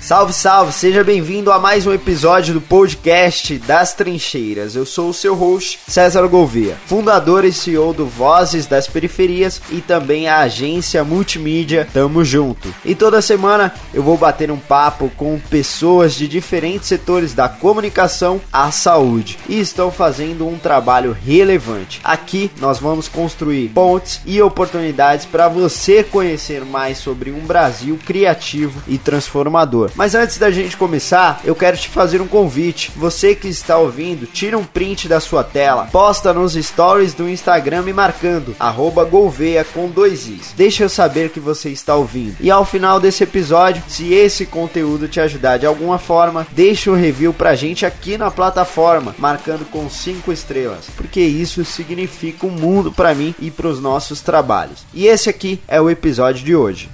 Salve, salve! Seja bem-vindo a mais um episódio do podcast das Trincheiras. Eu sou o seu host, César Gouveia, fundador e CEO do Vozes das Periferias e também a agência multimídia Tamo Junto. E toda semana eu vou bater um papo com pessoas de diferentes setores da comunicação à saúde e estão fazendo um trabalho relevante. Aqui nós vamos construir pontes e oportunidades para você conhecer mais sobre um Brasil criativo e transformador. Mas antes da gente começar, eu quero te fazer um convite. Você que está ouvindo, tira um print da sua tela, posta nos stories do Instagram me marcando @golveia com dois i's. Deixa eu saber que você está ouvindo. E ao final desse episódio, se esse conteúdo te ajudar de alguma forma, deixa um review pra gente aqui na plataforma, marcando com cinco estrelas, porque isso significa um mundo para mim e para os nossos trabalhos. E esse aqui é o episódio de hoje.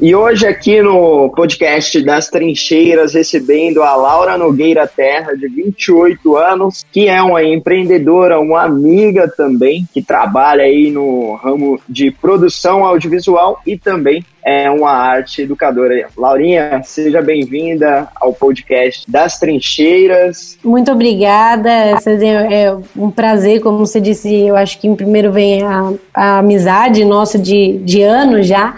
E hoje aqui no podcast das Trincheiras, recebendo a Laura Nogueira Terra, de 28 anos, que é uma empreendedora, uma amiga também, que trabalha aí no ramo de produção audiovisual e também é uma arte educadora. Laurinha, seja bem-vinda ao podcast das Trincheiras. Muito obrigada, é um prazer, como você disse, eu acho que em primeiro vem a, a amizade nossa de, de anos já,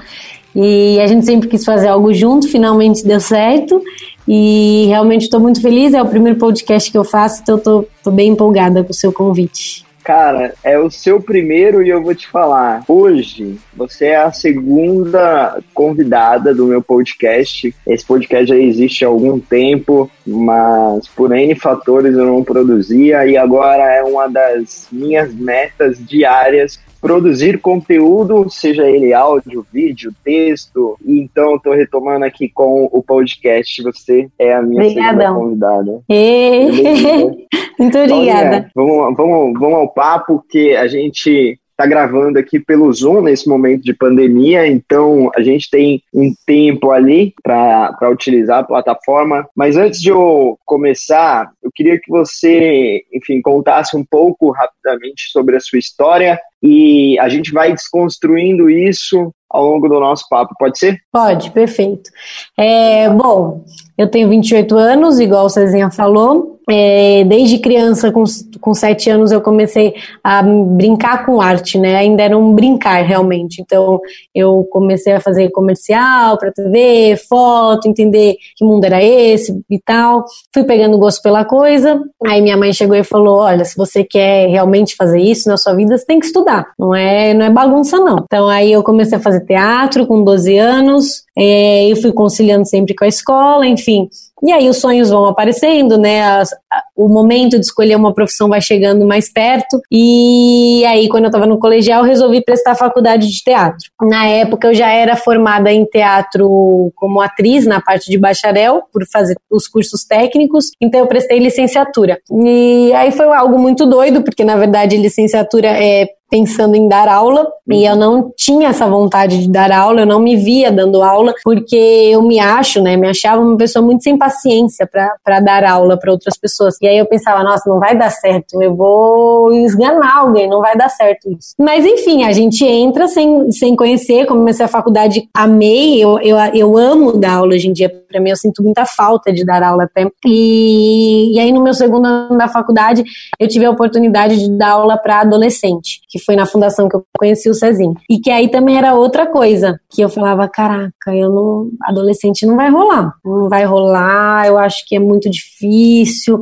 e a gente sempre quis fazer algo junto, finalmente deu certo. E realmente estou muito feliz, é o primeiro podcast que eu faço, então estou bem empolgada com o seu convite. Cara, é o seu primeiro e eu vou te falar. Hoje, você é a segunda convidada do meu podcast. Esse podcast já existe há algum tempo, mas por N fatores eu não produzia e agora é uma das minhas metas diárias produzir conteúdo, seja ele áudio, vídeo, texto. E então estou retomando aqui com o podcast. Você é a minha Obrigadão. segunda convidada. Muito obrigada. vamos, vamos, vamos ao papo que a gente está gravando aqui pelo Zoom nesse momento de pandemia, então a gente tem um tempo ali para utilizar a plataforma. Mas antes de eu começar, eu queria que você, enfim, contasse um pouco rapidamente sobre a sua história e a gente vai desconstruindo isso ao longo do nosso papo, pode ser? Pode, perfeito. É, bom, eu tenho 28 anos, igual o Cezinha falou, é, desde criança, com, com sete anos, eu comecei a brincar com arte, né? Ainda era um brincar, realmente. Então, eu comecei a fazer comercial para TV, foto, entender que mundo era esse e tal. Fui pegando gosto pela coisa. Aí minha mãe chegou e falou: Olha, se você quer realmente fazer isso na sua vida, você tem que estudar. Não é, não é bagunça, não. Então, aí eu comecei a fazer teatro com 12 anos. É, eu fui conciliando sempre com a escola, enfim. E aí os sonhos vão aparecendo, né? As, a, o momento de escolher uma profissão vai chegando mais perto. E aí, quando eu estava no colegial, resolvi prestar faculdade de teatro. Na época, eu já era formada em teatro como atriz na parte de bacharel, por fazer os cursos técnicos. Então, eu prestei licenciatura. E aí foi algo muito doido, porque na verdade, licenciatura é pensando em dar aula e eu não tinha essa vontade de dar aula, eu não me via dando aula porque eu me acho, né, me achava uma pessoa muito sem paciência para dar aula para outras pessoas. E aí eu pensava, nossa, não vai dar certo, eu vou esganar alguém, não vai dar certo isso. Mas enfim, a gente entra sem, sem conhecer, comecei a faculdade, amei, eu, eu, eu amo dar aula hoje em dia, para mim eu sinto muita falta de dar aula até. E, e aí no meu segundo ano da faculdade eu tive a oportunidade de dar aula para adolescente, que foi na fundação que eu conheci o Cezinho. E que aí também era outra coisa, que eu falava, caraca, eu não, adolescente não vai rolar, não vai rolar, eu acho que é muito difícil,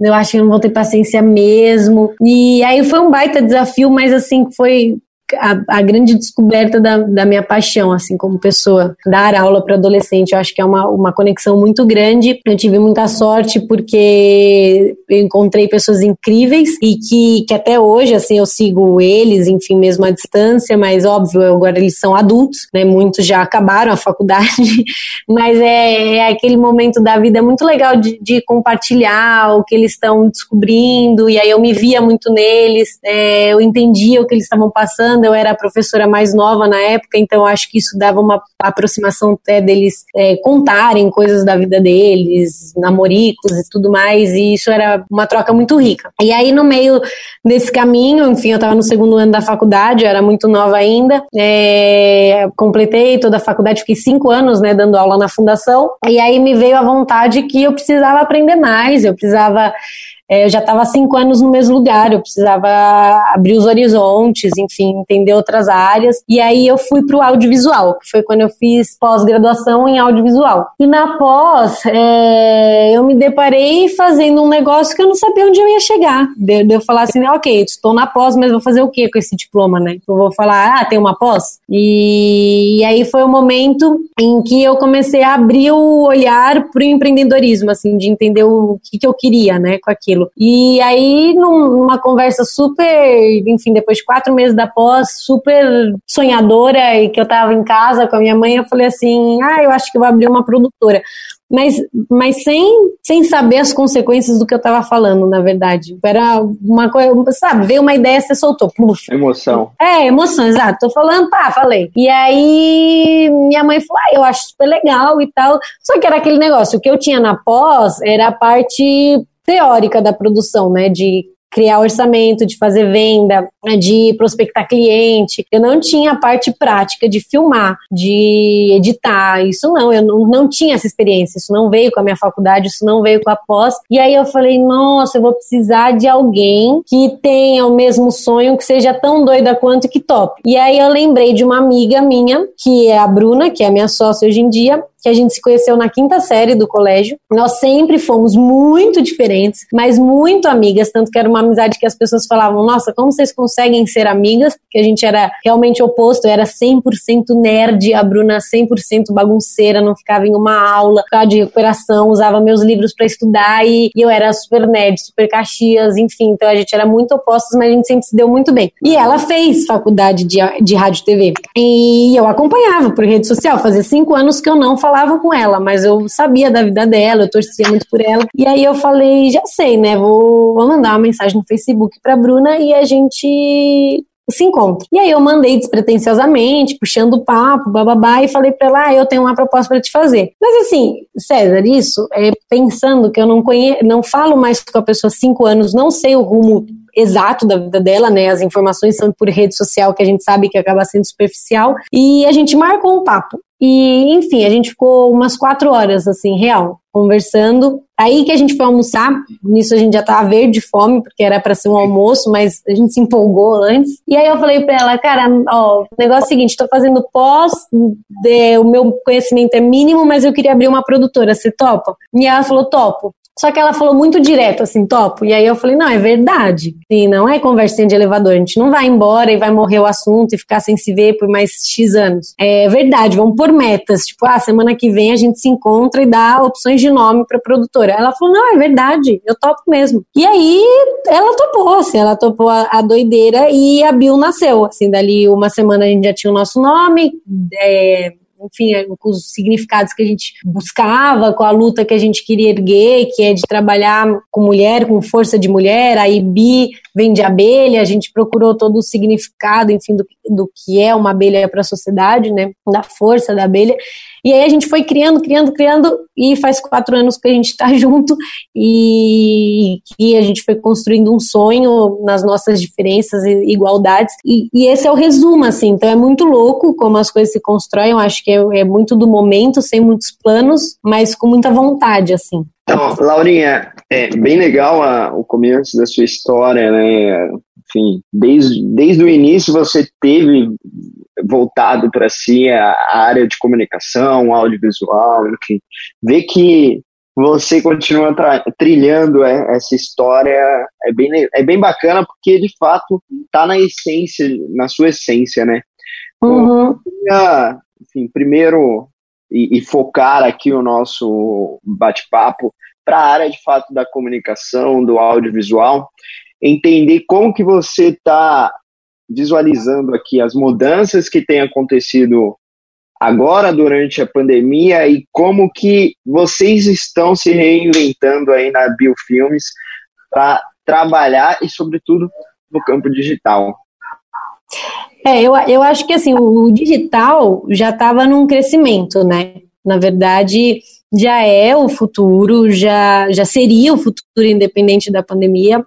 eu acho que eu não vou ter paciência mesmo. E aí foi um baita desafio, mas assim, foi a, a, grande descoberta da, da, minha paixão, assim, como pessoa. Dar aula para adolescente, eu acho que é uma, uma conexão muito grande. Eu tive muita sorte porque eu encontrei pessoas incríveis e que, que até hoje, assim, eu sigo eles, enfim, mesmo à distância, mas óbvio, agora eles são adultos, né? Muitos já acabaram a faculdade, mas é, é aquele momento da vida muito legal de, de compartilhar o que eles estão descobrindo, e aí eu me via muito neles, é, eu entendia o que eles estavam passando eu era professora mais nova na época, então acho que isso dava uma aproximação até deles é, contarem coisas da vida deles, namoricos e tudo mais, e isso era uma troca muito rica. E aí, no meio desse caminho, enfim, eu estava no segundo ano da faculdade, eu era muito nova ainda, é, completei toda a faculdade, fiquei cinco anos, né, dando aula na fundação, e aí me veio a vontade que eu precisava aprender mais, eu precisava eu já estava cinco anos no mesmo lugar, eu precisava abrir os horizontes, enfim, entender outras áreas. E aí eu fui para o audiovisual, que foi quando eu fiz pós-graduação em audiovisual. E na pós, é, eu me deparei fazendo um negócio que eu não sabia onde eu ia chegar. De, de eu falar assim, ok, estou na pós, mas vou fazer o que com esse diploma, né? Eu vou falar, ah, tem uma pós? E, e aí foi o momento em que eu comecei a abrir o olhar para o empreendedorismo, assim, de entender o que, que eu queria, né, com aquilo aquilo. E aí, numa conversa super, enfim, depois de quatro meses da pós, super sonhadora, e que eu tava em casa com a minha mãe, eu falei assim: ah, eu acho que vou abrir uma produtora mas, mas sem, sem saber as consequências do que eu estava falando, na verdade. Era uma coisa, sabe, veio uma ideia, você soltou. Puf. Emoção. É, emoção, exato. Tô falando, pá, falei. E aí minha mãe falou, ah, eu acho super legal e tal. Só que era aquele negócio, o que eu tinha na pós era a parte teórica da produção, né? De criar orçamento, de fazer venda, né, de prospectar cliente. Eu não tinha a parte prática de filmar, de editar. Isso não, eu não, não tinha essa experiência. Isso não veio com a minha faculdade, isso não veio com a pós. E aí eu falei, nossa, eu vou precisar de alguém que tenha o mesmo sonho, que seja tão doida quanto que top. E aí eu lembrei de uma amiga minha, que é a Bruna, que é minha sócia hoje em dia, que a gente se conheceu na quinta série do colégio. Nós sempre fomos muito diferentes, mas muito amigas, tanto que era uma amizade que as pessoas falavam: Nossa, como vocês conseguem ser amigas? Porque a gente era realmente oposto, era 100% nerd, a Bruna 100% bagunceira, não ficava em uma aula, ficava de recuperação, usava meus livros para estudar e, e, eu era super nerd, super caxias, enfim. Então a gente era muito opostos, mas a gente sempre se deu muito bem. E ela fez faculdade de, de rádio e TV. E eu acompanhava por rede social, fazia cinco anos que eu não falava falava com ela, mas eu sabia da vida dela, eu torcia muito por ela. E aí eu falei, já sei, né? Vou, vou mandar uma mensagem no Facebook pra Bruna e a gente se encontra. E aí eu mandei despretensiosamente, puxando o papo, bababá, e falei pra ela, ah, eu tenho uma proposta para te fazer. Mas assim, César, isso é pensando que eu não conheço, não falo mais com a pessoa há cinco anos, não sei o rumo exato da vida dela, né? As informações são por rede social que a gente sabe que acaba sendo superficial. E a gente marcou um papo. E, enfim, a gente ficou umas quatro horas, assim, real, conversando. Aí que a gente foi almoçar, nisso a gente já tava verde de fome, porque era para ser um almoço, mas a gente se empolgou antes. E aí eu falei pra ela, cara, ó, o negócio é o seguinte, tô fazendo pós, de, o meu conhecimento é mínimo, mas eu queria abrir uma produtora, você topa? E ela falou, topo. Só que ela falou muito direto, assim, topo. E aí eu falei, não, é verdade. E não é conversinha de elevador. A gente não vai embora e vai morrer o assunto e ficar sem se ver por mais X anos. É verdade, vamos por metas. Tipo, ah, semana que vem a gente se encontra e dá opções de nome pra produtora. Ela falou, não, é verdade, eu topo mesmo. E aí ela topou, assim, ela topou a, a doideira e a Bill nasceu. Assim, dali uma semana a gente já tinha o nosso nome. É, enfim, é, com os significados que a gente buscava, com a luta que a gente queria erguer, que é de trabalhar com mulher, com força de mulher, aí bi vem de abelha, a gente procurou todo o significado, enfim, do, do que é uma abelha para a sociedade, né, da força da abelha, e aí a gente foi criando, criando, criando, e faz quatro anos que a gente está junto e, e a gente foi construindo um sonho nas nossas diferenças e igualdades. E, e, esse é o resumo, assim. Então é muito louco como as coisas se constroem. Eu acho que é, é muito do momento, sem muitos planos, mas com muita vontade, assim. Então, Laurinha, é bem legal a, o começo da sua história, né? Enfim, desde, desde o início você teve voltado para si a, a, área de comunicação, audiovisual, enfim. Ver que você continua trilhando é, essa história é bem, é bem bacana porque de fato está na essência, na sua essência, né? Uhum. Então, enfim, primeiro e, e focar aqui o nosso bate-papo para a área de fato da comunicação, do audiovisual, entender como que você está visualizando aqui as mudanças que têm acontecido agora durante a pandemia e como que vocês estão se reinventando aí na Biofilmes para trabalhar e sobretudo no campo digital. É, eu, eu acho que assim, o, digital já estava num crescimento, né? Na verdade, já é o futuro, já, já seria o futuro independente da pandemia,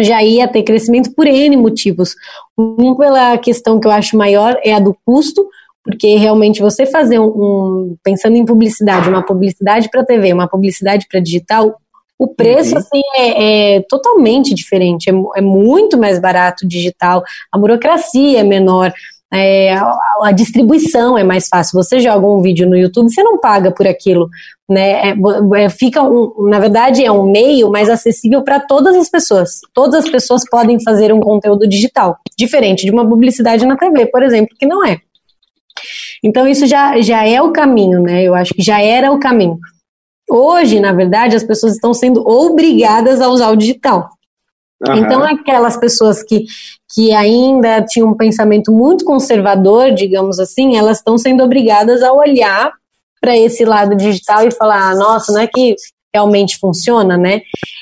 já ia ter crescimento por N motivos. Um pela questão que eu acho maior é a do custo, porque realmente você fazer um, um pensando em publicidade, uma publicidade para TV, uma publicidade para digital, o preço uhum. assim é, é, totalmente diferente, é, é, muito mais barato digital, a burocracia é menor, é, a, a, distribuição é mais fácil. Você joga um vídeo no YouTube, você não paga por aquilo, né? É, é, fica um, na verdade é um meio mais acessível para todas as pessoas. Todas as pessoas podem fazer um conteúdo digital, diferente de uma publicidade na TV, por exemplo, que não é. Então isso já, já é o caminho, né? Eu acho que já era o caminho. Hoje, na verdade, as pessoas estão sendo obrigadas a usar o digital. Uhum. Então, aquelas pessoas que, que ainda tinham um pensamento muito conservador, digamos assim, elas estão sendo obrigadas a olhar para esse lado digital e falar: ah, nossa, não é que realmente funciona, né?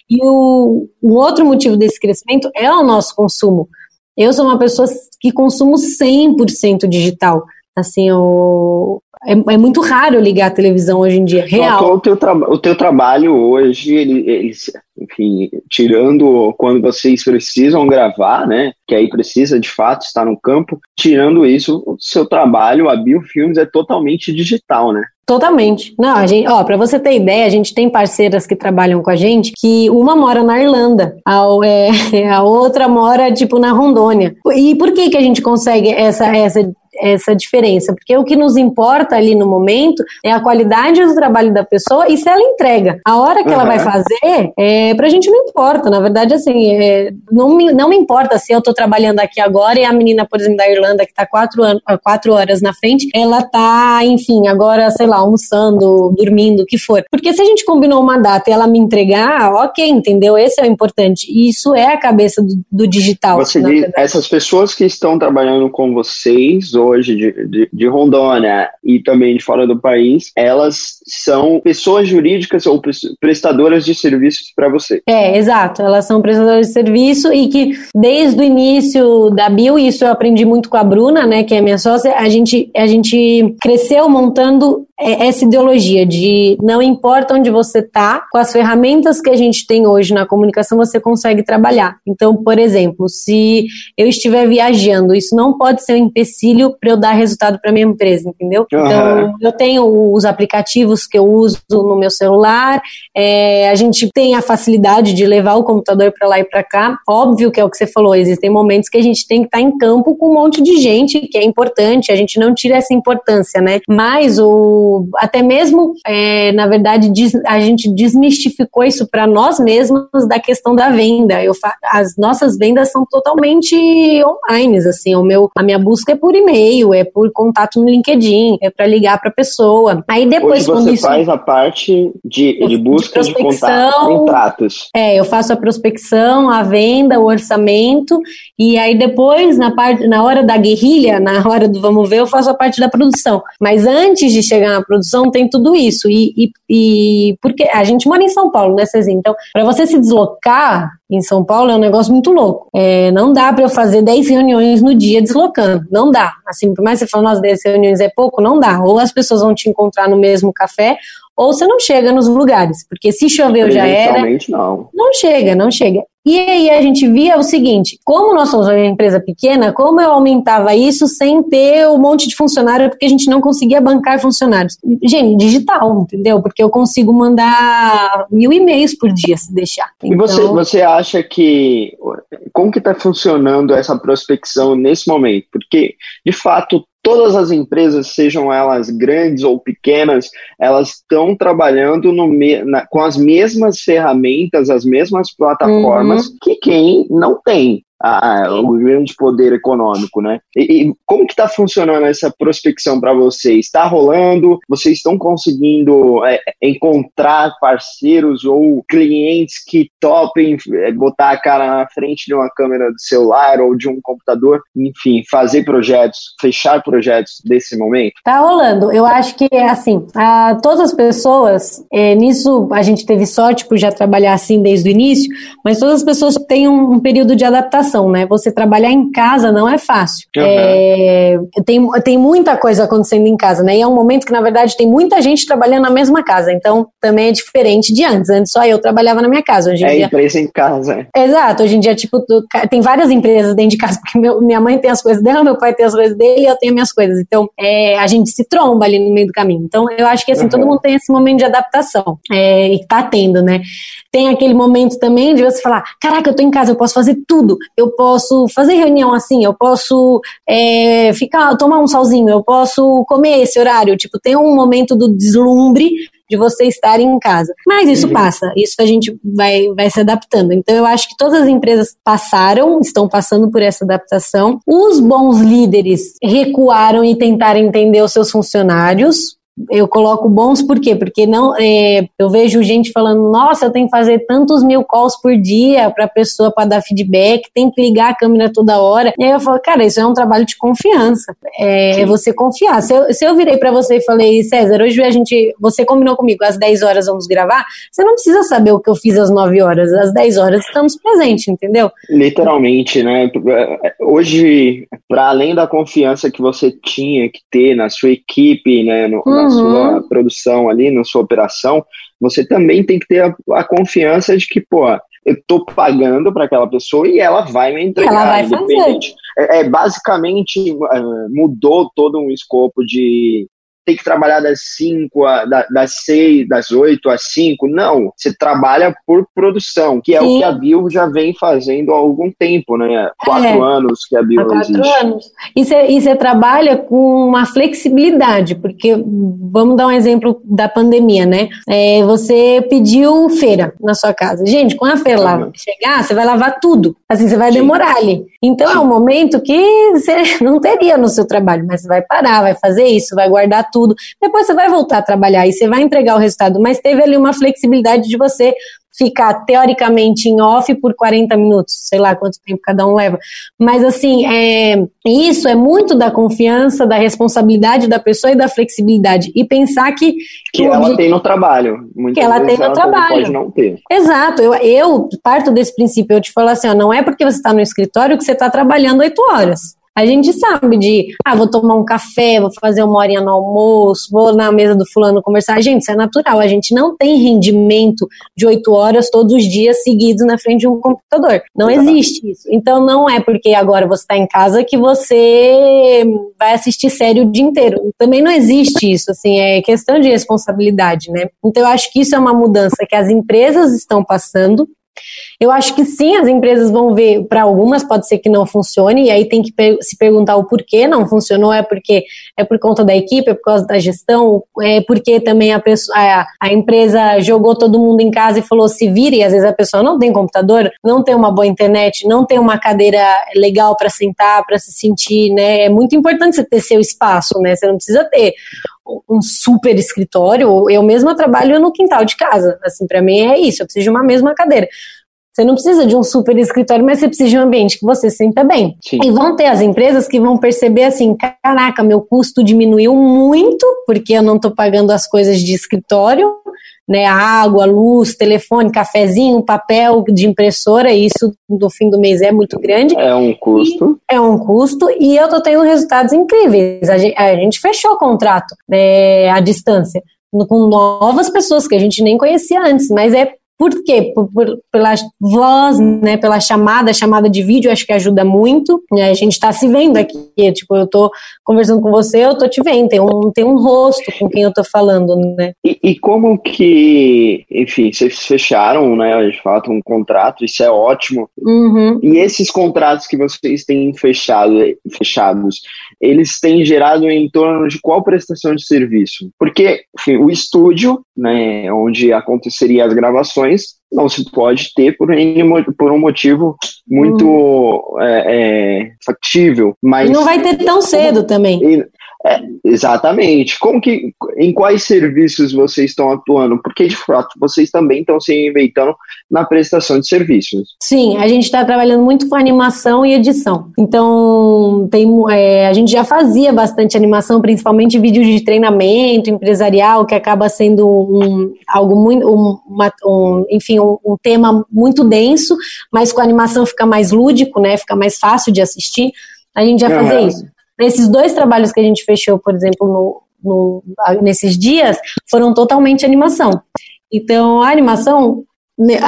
E o, o outro motivo desse crescimento é o nosso consumo. Eu sou uma pessoa que consumo 100% digital. Assim, o, é, é, muito raro ligar a televisão hoje em dia, real. o, teu o teu trabalho hoje, ele, ele, enfim, tirando quando vocês precisam gravar, né, que aí precisa de fato estar no campo, tirando isso, o seu trabalho, a Biofilmes, é totalmente digital, né? Totalmente. Não, a gente, ó, para você ter ideia, a gente tem parceiras que trabalham com a gente que uma mora na Irlanda, a, é, a outra mora tipo na Rondônia. E por que que a gente consegue essa essa essa diferença, porque o que nos importa ali no momento é a qualidade do trabalho da pessoa e se ela entrega. A hora que uhum. ela vai fazer, é, pra gente não importa, na verdade, assim, é, não, me, não me importa se eu tô trabalhando aqui agora e a menina, por exemplo, da Irlanda, que tá quatro, quatro horas na frente, ela tá, enfim, agora, sei lá, almoçando, dormindo, o que for. Porque se a gente combinou uma data e ela me entregar, ok, entendeu? Esse é o importante. E isso é a cabeça do, do digital. Você diz, essas pessoas que estão trabalhando com vocês, hoje de, de, de, Rondônia e também de fora do país, elas são pessoas jurídicas ou prestadoras de serviços para você. É, exato. Elas são prestadoras de serviço e que desde o início da Bio, isso eu aprendi muito com a Bruna, né, que é minha sócia, a gente, a gente cresceu montando é essa ideologia de não importa onde você está, com as ferramentas que a gente tem hoje na comunicação, você consegue trabalhar. Então, por exemplo, se eu estiver viajando, isso não pode ser um empecilho para eu dar resultado para minha empresa, entendeu? Uhum. Então, eu tenho os aplicativos que eu uso no meu celular, é, a gente tem a facilidade de levar o computador para lá e para cá. Óbvio que é o que você falou, existem momentos que a gente tem que estar tá em campo com um monte de gente, que é importante, a gente não tira essa importância, né? Mas o até mesmo, é, na verdade, a gente desmistificou isso para nós mesmos da questão da venda. Eu as nossas vendas são totalmente online, assim, o meu, a minha busca é por e-mail, é por contato no LinkedIn, é para ligar para pessoa. Aí depois Hoje você isso, faz a parte de, de busca de, de contato, contratos. É, eu faço a prospecção, a venda, o orçamento e aí depois na parte, na hora da guerrilha, na hora do vamos ver, eu faço a parte da produção. Mas antes de chegar na produção tem tudo isso. E, e, e porque a gente mora em São Paulo, né, Cezinha? Então, para você se deslocar em São Paulo é um negócio muito louco. É, não dá para eu fazer 10 reuniões no dia deslocando. Não dá. Assim, por mais que você fale, nossa, 10 reuniões é pouco, não dá. Ou as pessoas vão te encontrar no mesmo café, ou você não chega nos lugares, porque se choveu já era. Não. não chega, não chega. E aí a gente via o seguinte: como nós somos uma empresa pequena, como eu aumentava isso sem ter um monte de funcionário, porque a gente não conseguia bancar funcionários? Gente, digital, entendeu? Porque eu consigo mandar mil e-mails por dia se deixar. Então... E você, então você acha que como que está funcionando essa prospecção nesse momento? Porque, de fato, todas as empresas, sejam elas grandes ou pequenas, elas estão trabalhando no, na, com as mesmas ferramentas, as mesmas plataformas uhum. que quem não tem a, o grande poder econômico, né? E, e como que está funcionando essa prospecção para vocês? Está rolando? Vocês estão conseguindo é, encontrar parceiros ou clientes que topem é, botar a cara na frente de uma câmera do celular ou de um computador, enfim, fazer projetos, fechar projetos desse momento? Tá rolando. Eu acho que é assim, a, todas as pessoas, é, nisso a gente teve sorte por já trabalhar assim desde o início, mas todas as pessoas têm um, um período de adaptação adaptação, né? Você trabalhar em casa não é fácil. Uhum. É, tem, tem muita coisa acontecendo em casa, né? E é um momento que, na verdade, tem muita gente trabalhando na mesma casa. Então, também é diferente de antes. Antes só eu trabalhava na minha casa. Hoje em é dia... empresa em casa. Exato. Hoje em dia, tipo, tem várias empresas dentro de casa, porque meu, minha mãe tem as coisas dela, meu pai tem as coisas dele e eu tenho minhas coisas. Então, é, a gente se tromba ali no meio do caminho. Então, eu acho que, assim, uhum. todo mundo tem esse momento de adaptação. É, e tá tendo, né? Tem aquele momento também de você falar: caraca, eu tô em casa, eu posso fazer tudo. Eu posso fazer reunião assim, eu posso é, ficar, tomar um solzinho, eu posso comer esse horário. Tipo, tem um momento do deslumbre de você estar em casa. Mas isso uhum. passa, isso a gente vai, vai se adaptando. Então eu acho que todas as empresas passaram, estão passando por essa adaptação. Os bons líderes recuaram e tentaram entender os seus funcionários, eu coloco bons por quê? Porque não, é, eu vejo gente falando, nossa, eu tenho que fazer tantos mil calls por dia para a pessoa para dar feedback, tem que ligar a câmera toda hora. E aí eu falo, cara, isso é um trabalho de confiança. É, é você confiar. Se eu, se eu virei para você e falei, César, hoje a gente, você combinou comigo, às 10 horas vamos gravar, você não precisa saber o que eu fiz às 9 horas. Às 10 horas estamos presentes, entendeu? Literalmente, né? Hoje, para além da confiança que você tinha que ter na sua equipe, né? No, hum na sua uhum. produção ali, na sua operação, você também tem que ter a, a confiança de que, pô, eu estou pagando para aquela pessoa e ela vai me entregar. Ela vai fazer. É, é, basicamente é, mudou todo um escopo de tem que trabalhar das 5, das 6, das 8 às 5. Não, você trabalha por produção, que é Sim. o que a Bill já vem fazendo há algum tempo, né? Quatro é, anos que a Bill há quatro existe. anos. E você, e você trabalha com uma flexibilidade, porque vamos dar um exemplo da pandemia, né? É, você pediu feira na sua casa. Gente, quando a feira uhum. lá chegar, você vai lavar tudo. Assim, você vai Sim. demorar ali. Então Sim. é um momento que você não teria no seu trabalho, mas você vai parar, vai fazer isso, vai guardar tudo. Depois você vai voltar a trabalhar e você vai entregar o resultado, mas teve ali uma flexibilidade de você ficar teoricamente em off por 40 minutos, sei lá quanto tempo cada um leva. Mas assim, é, isso é muito da confiança, da responsabilidade da pessoa e da flexibilidade. E pensar que. Que ela tem no trabalho. Muitas que ela tem no ela trabalho. Pode não ter. Exato. Eu, eu parto desse princípio. Eu te falo assim: ó, não é porque você está no escritório que você está trabalhando oito horas. A gente sabe de, ah, vou tomar um café, vou fazer uma horinha no almoço, vou na mesa do fulano conversar. Gente, isso é natural. A gente não tem rendimento de oito horas todos os dias seguidos na frente de um computador. Não existe isso. Então não é porque agora você está em casa que você vai assistir série o dia inteiro. Também não existe isso, assim, é questão de responsabilidade, né? Então eu acho que isso é uma mudança que as empresas estão passando, eu acho que sim, as empresas vão ver, para algumas pode ser que não funcione, e aí tem que se perguntar o porquê não funcionou, é porque é por conta da equipe, é por causa da gestão, é porque também a, pessoa, a, a empresa jogou todo mundo em casa e falou se vire, e às vezes a pessoa não tem computador, não tem uma boa internet, não tem uma cadeira legal para sentar, para se sentir, né? É muito importante você ter seu espaço, né? Você não precisa ter um super escritório, eu mesma trabalho no quintal de casa. Assim, para mim é isso, eu preciso de uma mesma cadeira. Você não precisa de um super escritório, mas você precisa de um ambiente que você sinta bem. Sim. E vão ter as empresas que vão perceber assim: caraca, meu custo diminuiu muito, porque eu não estou pagando as coisas de escritório, né? Água, luz, telefone, cafezinho, papel de impressora, e isso no fim do mês é muito grande. É um custo. E é um custo, e eu estou tendo resultados incríveis. A gente, a gente fechou o contrato né, à distância com novas pessoas que a gente nem conhecia antes, mas é por quê? Por, por, pela voz, né? Pela chamada, chamada de vídeo, acho que ajuda muito. Né? A gente está se vendo aqui. Tipo, eu estou conversando com você, eu estou te vendo. Tem um, tem um rosto com quem eu estou falando, né? E, e, como que, enfim, vocês fecharam, né? De fato, um contrato, isso é ótimo. Uhum. E esses contratos que vocês têm fechado, fechados, eles têm gerado em torno de qual prestação de serviço? Porque enfim, o estúdio, né, onde aconteceria as gravações, não se pode ter por, por um motivo muito hum. é, é, factível. Mas e não vai ter tão cedo também. É, exatamente. Como que, em quais serviços vocês estão atuando? Porque, de fato, vocês também estão se reinventando na prestação de serviços. Sim, a gente está trabalhando muito com animação e edição. Então, tem, é, a gente já fazia bastante animação, principalmente vídeos de treinamento empresarial, que acaba sendo um, algo muito, um, uma, um, enfim, um, um, tema muito denso, mas com a animação fica mais lúdico, né? Fica mais fácil de assistir. A gente já uhum. fazia isso. Nesses dois trabalhos que a gente fechou, por exemplo, no, no, nesses dias, foram totalmente animação. Então, a animação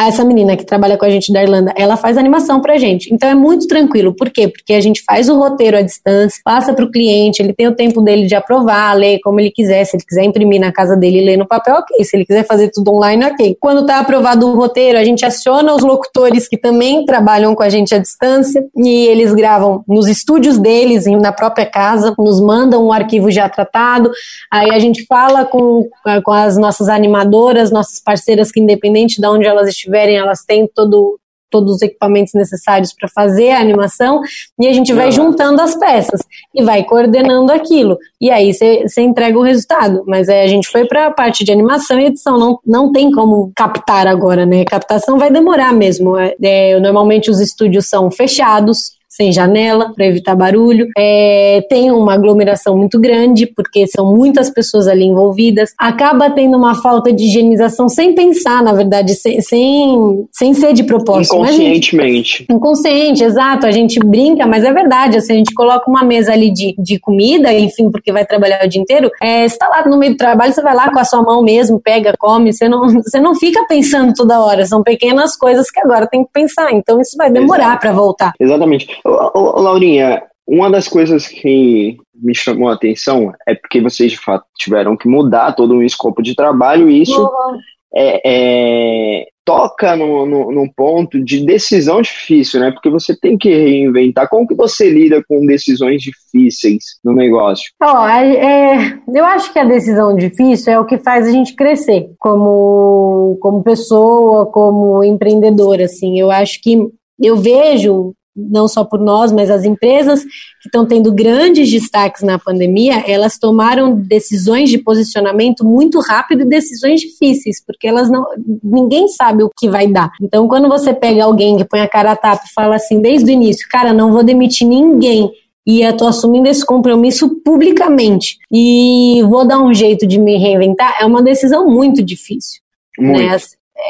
essa menina que trabalha com a gente da Irlanda, ela faz animação pra gente. Então é muito tranquilo. Por quê? Porque a gente faz o roteiro à distância, passa pro cliente, ele tem o tempo dele de aprovar, ler como ele quiser. Se ele quiser imprimir na casa dele e ler no papel, ok. Se ele quiser fazer tudo online, ok. Quando tá aprovado o roteiro, a gente aciona os locutores que também trabalham com a gente à distância e eles gravam nos estúdios deles, na própria casa, nos mandam um arquivo já tratado. Aí a gente fala com, com as nossas animadoras, nossas parceiras que independente de onde elas estiverem, elas têm todo, todos os equipamentos necessários para fazer a animação, e a gente vai juntando as peças e vai coordenando aquilo. E aí você entrega o resultado. Mas é, a gente foi para a parte de animação e edição, não, não tem como captar agora, né? Captação vai demorar mesmo. É, é, normalmente os estúdios são fechados, sem janela para evitar barulho. É, tem uma aglomeração muito grande, porque são muitas pessoas ali envolvidas. Acaba tendo uma falta de higienização sem pensar, na verdade, sem, sem, sem ser de propósito. Inconscientemente. Gente, inconsciente, exato. A gente brinca, mas é verdade. Assim, a gente coloca uma mesa ali de, de comida, enfim, porque vai trabalhar o dia inteiro. É, você tá lá no meio do trabalho, você vai lá com a sua mão mesmo, pega, come. Você não, você não fica pensando toda hora. São pequenas coisas que agora tem que pensar. Então isso vai demorar para voltar. Exatamente. Laurinha, uma das coisas que me chamou a atenção é porque vocês de fato tiveram que mudar todo o escopo de trabalho e isso uhum. é, é, toca no, no, num ponto de decisão difícil, né? Porque você tem que reinventar. Como que você lida com decisões difíceis no negócio? Oh, é, eu acho que a decisão difícil é o que faz a gente crescer como, como pessoa, como empreendedora, assim. Eu acho que eu vejo não só por nós, mas as empresas que estão tendo grandes destaques na pandemia, elas tomaram decisões de posicionamento muito rápido e decisões difíceis, porque elas não, ninguém sabe o que vai dar. Então, quando você pega alguém que põe a cara a tapa e fala assim desde o início, cara, não vou demitir ninguém, e eu tô assumindo esse compromisso publicamente e vou dar um jeito de me reinventar, é uma decisão muito difícil. Muito. Né?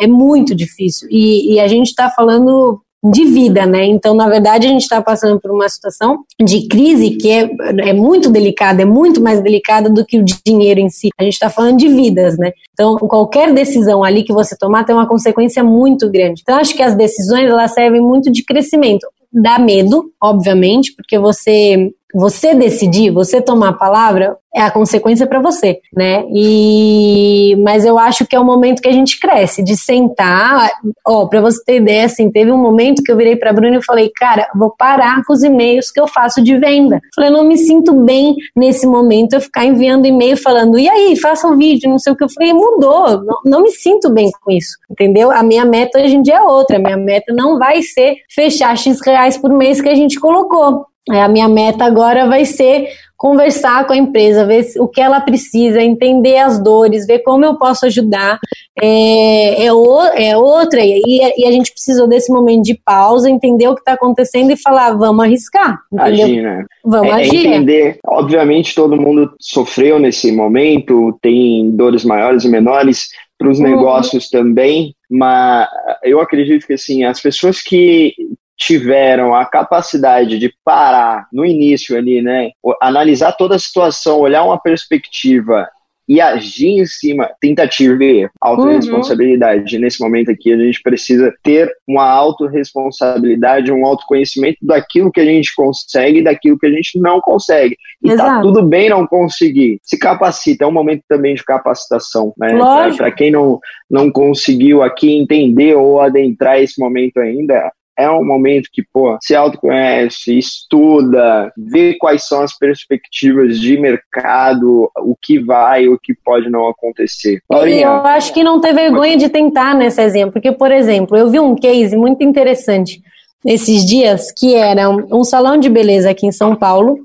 É muito difícil. E, e a gente está falando de vida, né? Então, na verdade, a gente está passando por uma situação de crise que é, é muito delicada, é muito mais delicada do que o dinheiro em si. A gente está falando de vidas, né? Então, qualquer decisão ali que você tomar tem uma consequência muito grande. Então, acho que as decisões elas servem muito de crescimento. Dá medo, obviamente, porque você você decidir, você tomar a palavra, é a consequência para você, né? E mas eu acho que é o momento que a gente cresce, de sentar, ó, para você ter ideia, assim, teve um momento que eu virei para Bruna e falei, cara, vou parar com os e-mails que eu faço de venda. Falei, não me sinto bem nesse momento eu ficar enviando e-mail falando, e aí, faça um vídeo, não sei o que eu falei, mudou, não, não me sinto bem com isso, entendeu? A minha meta hoje em dia é outra, a minha meta não vai ser fechar X reais por mês que a gente colocou. É, a minha meta agora vai ser conversar com a empresa, ver o que ela precisa, entender as dores, ver como eu posso ajudar. É, é, o, é outra, e, e, a gente precisou desse momento de pausa, entender o que está acontecendo e falar, vamos arriscar. Entendeu? Agir, né? Vamos é, é agir. entender. Obviamente, todo mundo sofreu nesse momento, tem dores maiores e menores para os uhum. negócios também, mas eu acredito que assim, as pessoas que tiveram a capacidade de parar no início ali, né, analisar toda a situação, olhar uma perspectiva e agir em cima, tentativa e erro, autorresponsabilidade. Uhum. Nesse momento aqui, a gente precisa ter uma autorresponsabilidade, um autoconhecimento daquilo que a gente consegue e daquilo que a gente não consegue. E tá Exato. tá tudo bem não conseguir. Se capacita, é um momento também de capacitação, né? Para quem não, não conseguiu aqui entender ou adentrar esse momento ainda, é um momento que, pô, se autoconhece, estuda, vê quais são as perspectivas de mercado, o que vai, o que pode não acontecer. Laurinha, eu acho que não ter vergonha de tentar nesse exemplo, porque, por exemplo, eu vi um case muito interessante esses dias, que era um salão de beleza aqui em São Paulo,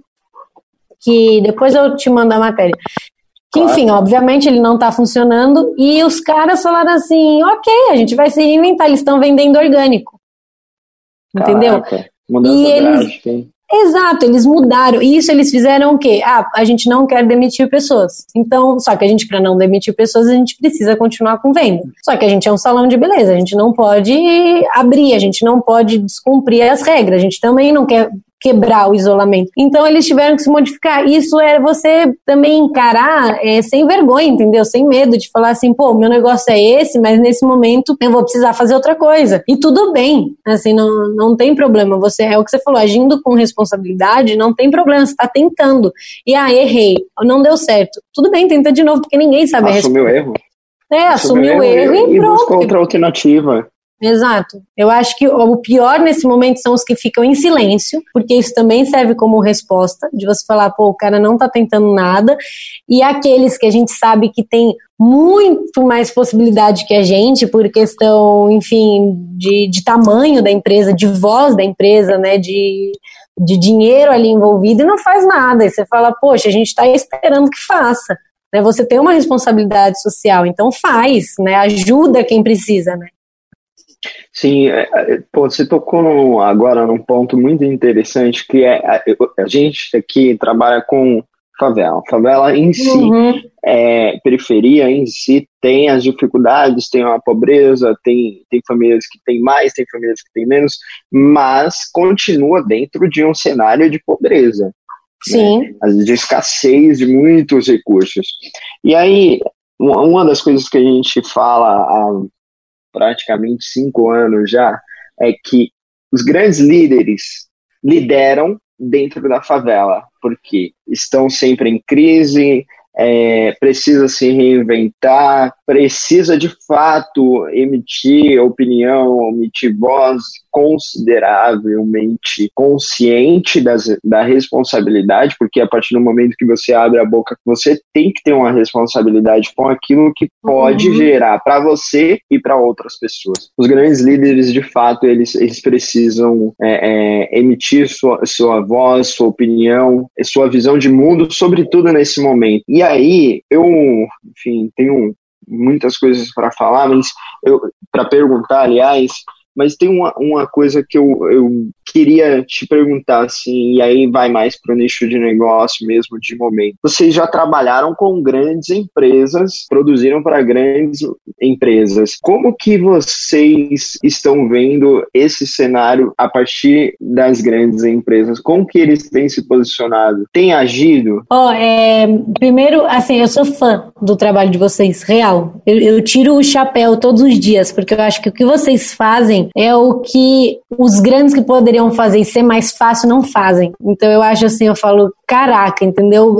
que depois eu te mando a matéria. Que, enfim, obviamente ele não está funcionando e os caras falaram assim, ok, a gente vai se reinventar, eles estão vendendo orgânico. Entendeu? Caraca, mudança E eles- drástica, hein? Exato, eles mudaram. E isso eles fizeram o quê? Ah, a gente não quer demitir pessoas. Então, só que a gente, para não demitir pessoas, a gente precisa continuar com venda. Só que a gente é um salão de beleza, a gente não pode abrir, a gente não pode descumprir as regras, a gente também não quer quebrar o isolamento. Então eles tiveram que se modificar. Isso é você também encarar é, sem vergonha, entendeu? Sem medo de falar assim, pô, meu negócio é esse, mas nesse momento eu vou precisar fazer outra coisa. E tudo bem, assim, não, não tem problema. Você é o que você falou, agindo com responsabilidade, não tem problema, você está tentando. E ah, errei, não deu certo. Tudo bem, tenta de novo, porque ninguém sabe a Assumiu o resposta. erro. É, assumiu o erro e, e pronto. outra alternativa. Exato. Eu acho que o pior nesse momento são os que ficam em silêncio, porque isso também serve como resposta, de você falar, pô, o cara não tá tentando nada, e aqueles que a gente sabe que tem muito mais possibilidade que a gente, por questão, enfim, de, de tamanho da empresa, de voz da empresa, né, de, de dinheiro ali envolvido, e não faz nada. E você fala, poxa, a gente está esperando que faça. Né, você tem uma responsabilidade social, então faz, né, ajuda quem precisa, né. Sim, é, é, pô, você tocou agora num ponto muito interessante que é a, a gente aqui trabalha com favela. Favela em si, Uhum. é, periferia em si tem as dificuldades, tem a pobreza, tem, tem famílias que têm mais, tem famílias que têm menos, mas continua dentro de um cenário de pobreza. Sim. às vezes, de escassez de muitos recursos. E aí, uma uma das coisas que a gente fala há praticamente cinco anos já é que os grandes líderes lideram dentro da favela, porque estão sempre em crise, é, precisa se reinventar, precisa de fato emitir opinião, emitir voz consideravelmente consciente das, da responsabilidade, porque a partir do momento que você abre a boca, você tem que ter uma responsabilidade com aquilo que pode Uhum. gerar para você e para outras pessoas. Os grandes líderes, de fato, eles, eles precisam é, é, emitir sua, sua voz, sua opinião, sua visão de mundo, sobretudo nesse momento. E aí, eu, enfim, tenho muitas coisas para falar, mas para perguntar, aliás, mas tem uma, uma coisa que eu, eu queria te perguntar, assim, e aí vai mais para o nicho de negócio mesmo, de momento. Vocês já trabalharam com grandes empresas, produziram para grandes empresas. Como que vocês estão vendo esse cenário a partir das grandes empresas? Como que eles têm se posicionado? Têm agido? Ó, é, primeiro, assim, eu sou fã do trabalho de vocês, real. Eu, eu tiro o chapéu todos os dias, porque eu acho que o que vocês fazem é o que os grandes que poderiam fazer e ser mais fácil não fazem. Então eu acho assim, eu falo, caraca, entendeu?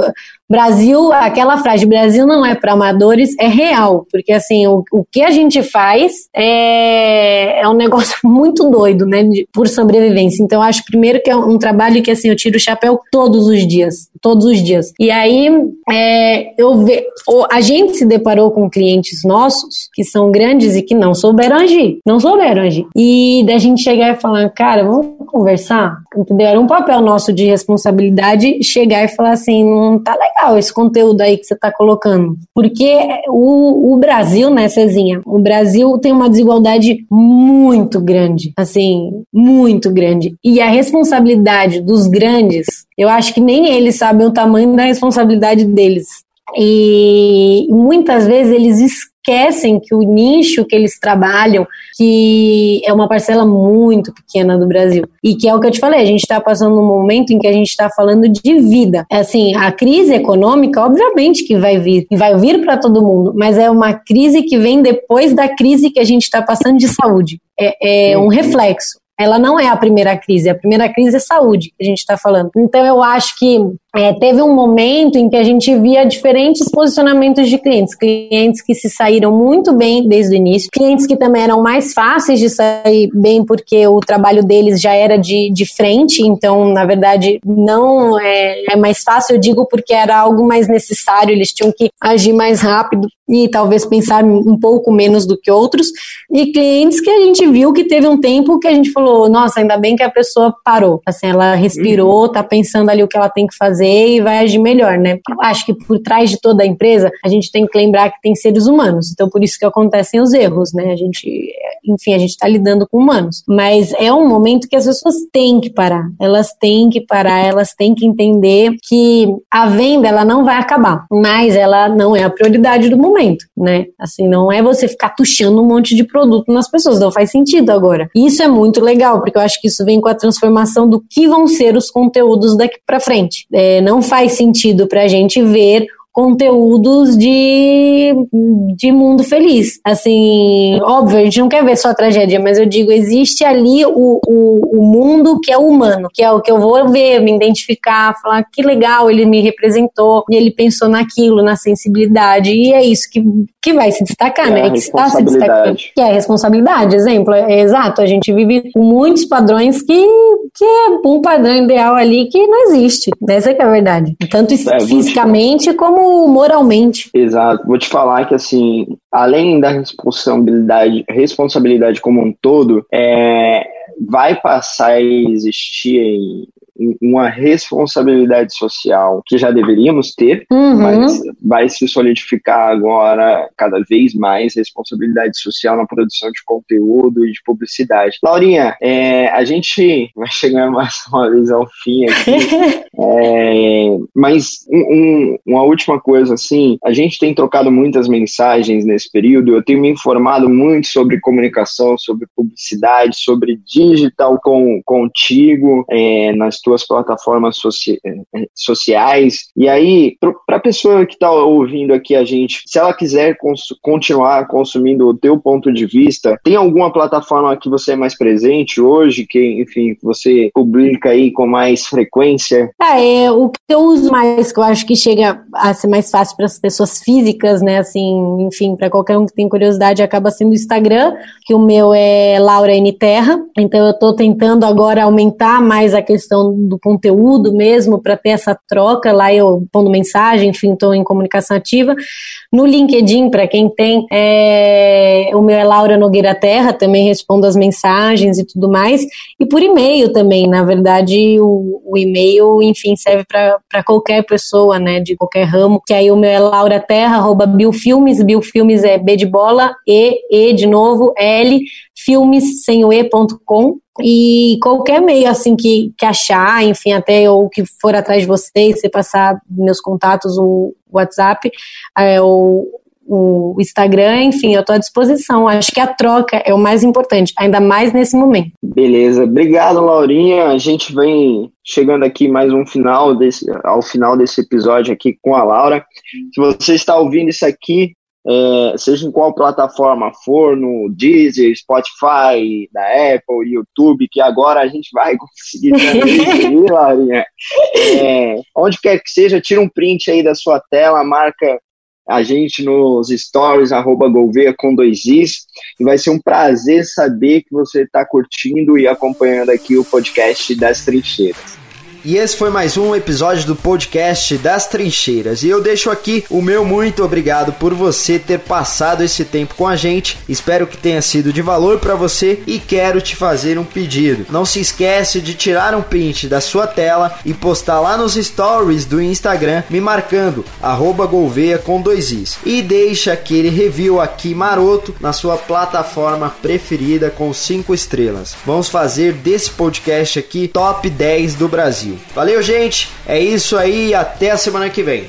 Brasil, aquela frase, Brasil não é para amadores, é real, porque assim, o, o que a gente faz é, é um negócio muito doido, né, de- por sobrevivência. Então, acho primeiro que é um trabalho que assim, eu tiro o chapéu todos os dias, todos os dias. E aí, é, eu ve, a gente se deparou com clientes nossos que são grandes e que não souberam agir, não souberam agir. E da gente chegar e falar, cara, vamos conversar, entendeu? Era um papel nosso de responsabilidade chegar e falar assim, não tá legal esse conteúdo aí que você tá colocando. Porque o, o Brasil, né, Cezinha, o Brasil tem uma desigualdade muito grande, assim, muito grande. E a responsabilidade dos grandes, eu acho que nem eles sabem o tamanho da responsabilidade deles. E muitas vezes eles esquecem que o nicho que eles trabalham, que é uma parcela muito pequena do Brasil. E que é o que eu te falei, a gente está passando um momento em que a gente está falando de vida. Assim, a crise econômica, obviamente que vai vir, e vai vir para todo mundo, mas é uma crise que vem depois da crise que a gente está passando de saúde. É, é um reflexo ela não é a primeira crise, a primeira crise é saúde que a gente está falando. Então eu acho que é, teve um momento em que a gente via diferentes posicionamentos de clientes, clientes que se saíram muito bem desde o início, clientes que também eram mais fáceis de sair bem porque o trabalho deles já era de, de frente, então na verdade não é, é mais fácil, eu digo porque era algo mais necessário, eles tinham que agir mais rápido e talvez pensar um pouco menos do que outros, e clientes que a gente viu que teve um tempo que a gente falou, nossa, ainda bem que a pessoa parou, assim, ela respirou, tá pensando ali o que ela tem que fazer fazer e vai agir melhor, né? Acho que por trás de toda a empresa, a gente tem que lembrar que tem seres humanos. Então, por isso que acontecem os erros, né? A gente, enfim, a gente está lidando com humanos. Mas é um momento que as pessoas têm que parar. Elas têm que parar, elas têm que entender que a venda, ela não vai acabar. Mas ela não é a prioridade do momento, né? Assim, não é você ficar tuchando um monte de produto nas pessoas. Não faz sentido agora. Isso é muito legal, porque eu acho que isso vem com a transformação do que vão ser os conteúdos daqui para frente. É, não faz sentido para a gente ver conteúdos de, de mundo feliz. Assim, óbvio, a gente não quer ver só tragédia, mas eu digo, existe ali o, o, o mundo que é humano, que é o que eu vou ver, me identificar, falar que legal, ele me representou, e ele pensou naquilo, na sensibilidade, e é isso que, que vai se destacar, é né? Que está se destacando. Que é a responsabilidade, exemplo, é, exato, a gente vive com muitos padrões que, que é um padrão ideal ali que não existe. Essa é que é a verdade. Tanto é, fisicamente como moralmente. Exato. Vou te falar que, assim, além da responsabilidade, responsabilidade como um todo, é, vai passar a existir uma responsabilidade social que já deveríamos ter, uhum. mas vai se solidificar agora cada vez mais responsabilidade social na produção de conteúdo e de publicidade. Laurinha, é, a gente vai chegar mais uma vez ao fim aqui, é, mas um, uma última coisa assim, a gente tem trocado muitas mensagens nesse período, eu tenho me informado muito sobre comunicação, sobre publicidade, sobre digital com, contigo é, nas tuas plataformas soci, eh, sociais. E aí, para a pessoa que está ouvindo aqui a gente, se ela quiser cons continuar consumindo o teu ponto de vista, tem alguma plataforma que você é mais presente hoje, que, enfim, você publica aí com mais frequência? É, é o que eu uso mais, que eu acho que chega a ser mais fácil para as pessoas físicas, né? Assim, enfim, para qualquer um que tem curiosidade, acaba sendo o Instagram, que o meu é Laura N Terra. Então eu estou tentando agora aumentar mais a questão do conteúdo mesmo, para ter essa troca. Lá eu pondo mensagem, enfim, estou em comunicação ativa. No LinkedIn, para quem tem, é, o meu é Laura Nogueira Terra, também respondo as mensagens e tudo mais. E por e-mail também, na verdade, o, o e-mail, enfim, serve para qualquer pessoa, né, de qualquer ramo. Que aí o meu é Laura Terra, arroba Bilfilmes, Bilfilmes é B de bola, E, E de novo, L, filmes sem o E.com e qualquer meio assim que, que achar, enfim, até ou que for atrás de vocês, você passar meus contatos, o WhatsApp, é, o, o Instagram, enfim, eu estou à disposição. Acho que a troca é o mais importante, ainda mais nesse momento. Beleza, obrigado, Laurinha. A gente vem chegando aqui mais um final desse, ao final desse episódio aqui com a Laura. Se você está ouvindo isso aqui, é, seja em qual plataforma for, no Deezer, Spotify, da Apple, YouTube, que agora a gente vai conseguir também, Laurinha? É, onde quer que seja, tira um print aí da sua tela, marca a gente nos stories, arroba Gouveia com dois is, e vai ser um prazer saber que você está curtindo e acompanhando aqui o podcast das trincheiras. E esse foi mais um episódio do podcast das Trincheiras. E eu deixo aqui o meu muito obrigado por você ter passado esse tempo com a gente. Espero que tenha sido de valor para você e quero te fazer um pedido. Não se esquece de tirar um print da sua tela e postar lá nos stories do Instagram me marcando @golveia com dois is. E deixa aquele review aqui maroto na sua plataforma preferida com cinco estrelas. Vamos fazer desse podcast aqui top 10 do Brasil. Valeu, gente. É isso aí. Até a semana que vem.